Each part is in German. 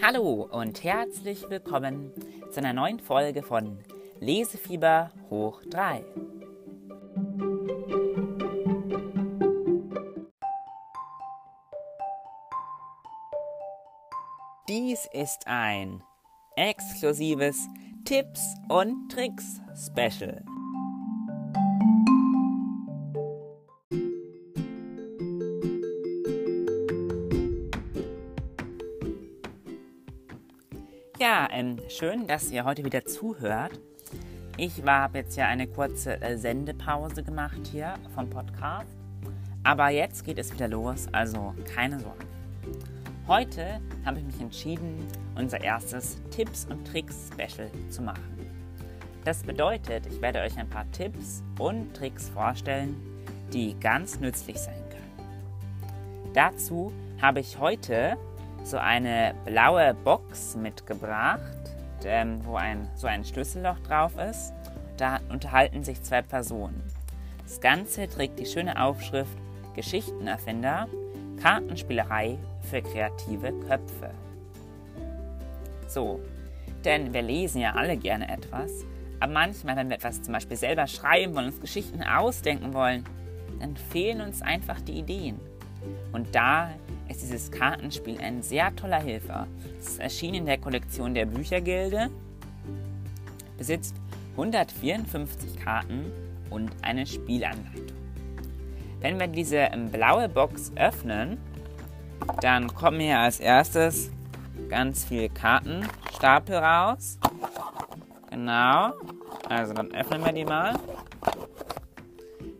Hallo und herzlich willkommen zu einer neuen Folge von Lesefieber hoch 3. Dies ist ein exklusives Tipps und Tricks Special. Ja, ähm, schön, dass ihr heute wieder zuhört. Ich habe jetzt ja eine kurze äh, Sendepause gemacht hier vom Podcast. Aber jetzt geht es wieder los, also keine Sorge. Heute habe ich mich entschieden, unser erstes Tipps und Tricks Special zu machen. Das bedeutet, ich werde euch ein paar Tipps und Tricks vorstellen, die ganz nützlich sein können. Dazu habe ich heute so eine blaue Box mitgebracht, ähm, wo ein, so ein Schlüsselloch drauf ist. Da unterhalten sich zwei Personen. Das Ganze trägt die schöne Aufschrift Geschichtenerfinder, Kartenspielerei für kreative Köpfe. So, denn wir lesen ja alle gerne etwas, aber manchmal, wenn wir etwas zum Beispiel selber schreiben wollen, uns Geschichten ausdenken wollen, dann fehlen uns einfach die Ideen. Und da ist dieses Kartenspiel ein sehr toller Hilfer. Es ist erschienen in der Kollektion der Büchergilde, besitzt 154 Karten und eine Spielanleitung. Wenn wir diese blaue Box öffnen, dann kommen hier als erstes ganz viele Kartenstapel raus. Genau. Also dann öffnen wir die mal.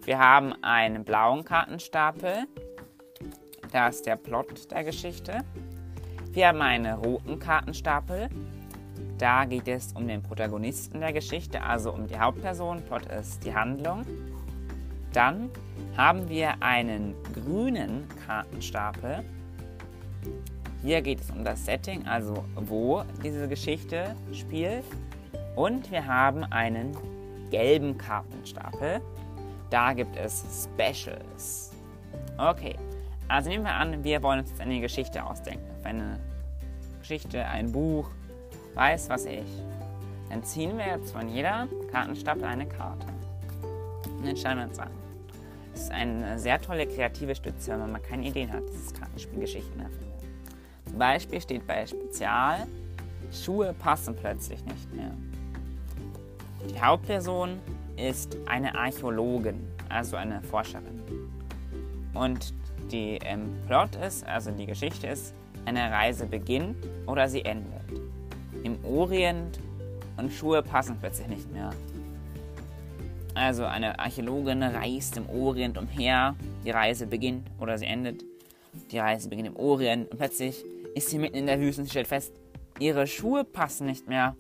Wir haben einen blauen Kartenstapel da ist der Plot der Geschichte. Wir haben einen roten Kartenstapel. Da geht es um den Protagonisten der Geschichte, also um die Hauptperson. Plot ist die Handlung. Dann haben wir einen grünen Kartenstapel. Hier geht es um das Setting, also wo diese Geschichte spielt. Und wir haben einen gelben Kartenstapel. Da gibt es Specials. Okay, also nehmen wir an, wir wollen uns eine Geschichte ausdenken. Eine Geschichte, ein Buch, weiß was ich. Dann ziehen wir jetzt von jeder Kartenstapel eine Karte. Und dann schauen wir uns an. Das ist eine sehr tolle kreative Stütze, wenn man keine Ideen hat, dieses Kartenspiel Geschichten erfindet. Zum Beispiel steht bei Spezial, Schuhe passen plötzlich nicht mehr. Die Hauptperson ist eine Archäologin, also eine Forscherin. Und die ähm, Plot ist, also die Geschichte ist, eine Reise beginnt oder sie endet. Im Orient und Schuhe passen plötzlich nicht mehr. Also eine Archäologin reist im Orient umher, die Reise beginnt oder sie endet. Die Reise beginnt im Orient und plötzlich ist sie mitten in der Wüste und stellt fest, ihre Schuhe passen nicht mehr.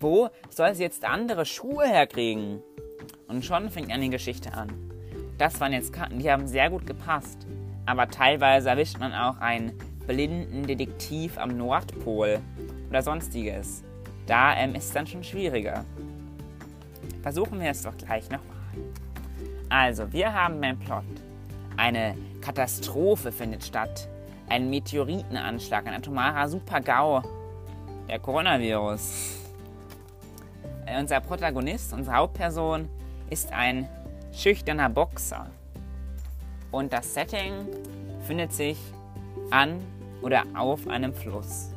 Wo soll sie jetzt andere Schuhe herkriegen? Und schon fängt eine Geschichte an. Das waren jetzt Karten, die haben sehr gut gepasst aber teilweise erwischt man auch einen blinden Detektiv am Nordpol oder sonstiges. Da ähm, ist es dann schon schwieriger. Versuchen wir es doch gleich nochmal. Also, wir haben beim Plot. Eine Katastrophe findet statt. Ein Meteoritenanschlag, ein atomarer Super-GAU. Der Coronavirus. Äh, unser Protagonist, unsere Hauptperson, ist ein schüchterner Boxer. Und das Setting findet sich an oder auf einem Fluss.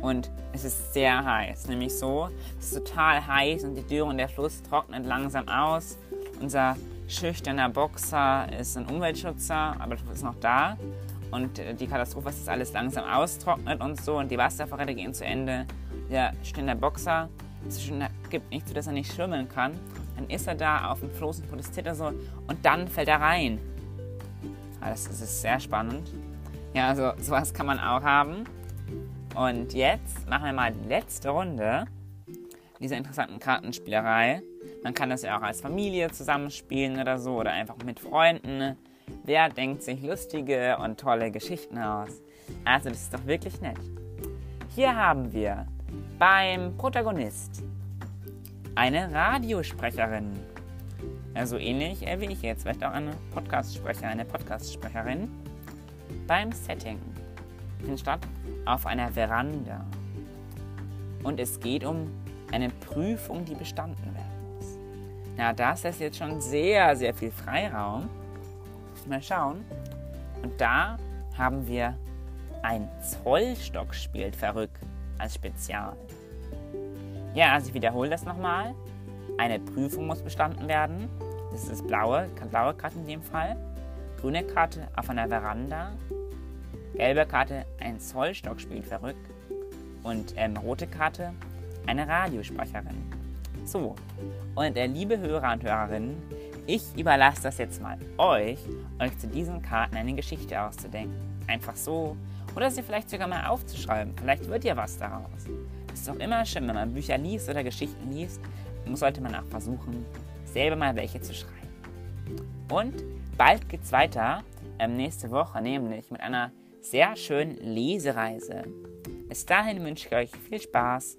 Und es ist sehr heiß, nämlich so, es ist total heiß und die Dürre und der Fluss trocknet langsam aus. Unser schüchterner Boxer ist ein Umweltschützer, aber ist noch da. Und die Katastrophe ist, dass alles langsam austrocknet und so und die Wasservorräte gehen zu Ende. Der schüchterne Boxer gibt nicht so, dass er nicht schwimmen kann dann ist er da auf dem Floß und protestiert er so und dann fällt er rein. Das ist sehr spannend. Ja, also sowas kann man auch haben. Und jetzt machen wir mal die letzte Runde dieser interessanten Kartenspielerei. Man kann das ja auch als Familie zusammenspielen oder so oder einfach mit Freunden. Wer denkt sich lustige und tolle Geschichten aus? Also das ist doch wirklich nett. Hier haben wir beim Protagonist eine Radiosprecherin. Also ähnlich wie ich jetzt, vielleicht auch eine Podcastsprecher, eine Podcastsprecherin. Beim Setting findet statt auf einer Veranda. Und es geht um eine Prüfung, die bestanden werden muss. Na, das ist jetzt schon sehr, sehr viel Freiraum. Mal schauen. Und da haben wir ein Zollstock spielt verrückt als Spezial. Ja, also ich wiederhole das nochmal. Eine Prüfung muss bestanden werden. Das ist blaue, blaue Karte in dem Fall. Grüne Karte auf einer Veranda. Gelbe Karte, ein Zollstock spielt verrückt. Und ähm, rote Karte, eine Radiosprecherin. So, und äh, liebe Hörer und Hörerinnen, ich überlasse das jetzt mal euch, euch zu diesen Karten eine Geschichte auszudenken. Einfach so. Oder sie vielleicht sogar mal aufzuschreiben. Vielleicht wird ja was daraus. Es ist auch immer schön, wenn man Bücher liest oder Geschichten liest, sollte man auch versuchen, selber mal welche zu schreiben. Und bald geht's weiter, ähm, nächste Woche, nämlich mit einer sehr schönen Lesereise. Bis dahin wünsche ich euch viel Spaß